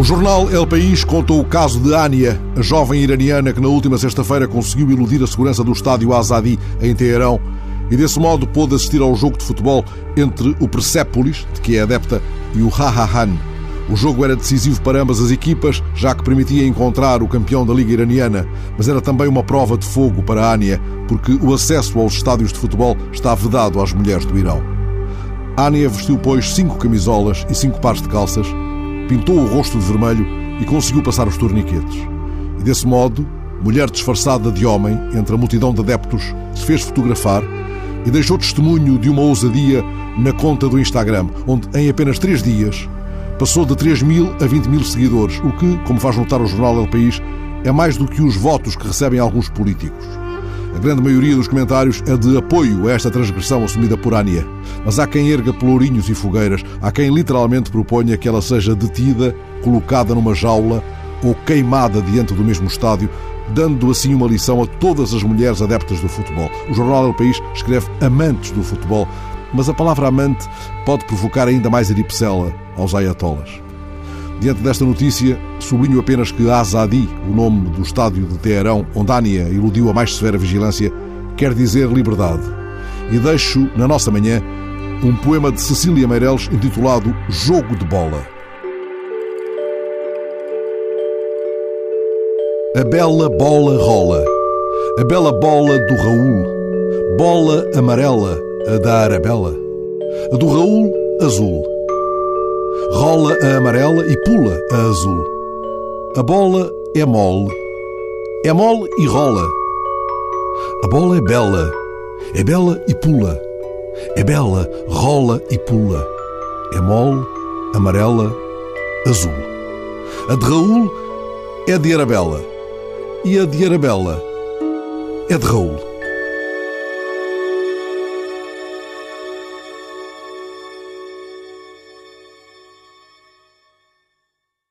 O jornal El País contou o caso de Ania, a jovem iraniana que na última sexta-feira conseguiu iludir a segurança do estádio Azadi em Teherão e desse modo pôde assistir ao jogo de futebol entre o Persepolis, de que é adepta, e o Hahahan. O jogo era decisivo para ambas as equipas, já que permitia encontrar o campeão da Liga Iraniana, mas era também uma prova de fogo para Ania, porque o acesso aos estádios de futebol está vedado às mulheres do Irão. Ania vestiu, pois, cinco camisolas e cinco pares de calças, pintou o rosto de vermelho e conseguiu passar os torniquetes. E desse modo, mulher disfarçada de homem entre a multidão de adeptos, se fez fotografar e deixou testemunho de uma ousadia na conta do Instagram, onde em apenas três dias passou de 3 mil a 20 mil seguidores, o que, como faz notar o jornal El País, é mais do que os votos que recebem alguns políticos. A grande maioria dos comentários é de apoio a esta transgressão assumida por Ania. Mas há quem erga pelourinhos e fogueiras, há quem literalmente proponha que ela seja detida, colocada numa jaula ou queimada diante do mesmo estádio, dando assim uma lição a todas as mulheres adeptas do futebol. O jornal El País escreve amantes do futebol, mas a palavra amante pode provocar ainda mais eripcela aos ayatollahs. Diante desta notícia, sublinho apenas que Azadi, o nome do estádio de Teherão, onde Ania iludiu a mais severa vigilância, quer dizer liberdade. E deixo, na nossa manhã, um poema de Cecília Meireles intitulado Jogo de Bola. A bela bola rola, a bela bola do Raul, bola amarela, a da Arabella, a do Raul, azul. Rola a amarela e pula a azul. A bola é mole, é mole e rola. A bola é bela, é bela e pula. É bela, rola e pula. É mole, amarela, azul. A de Raul é de Arabella e a de Arabella é de Raul.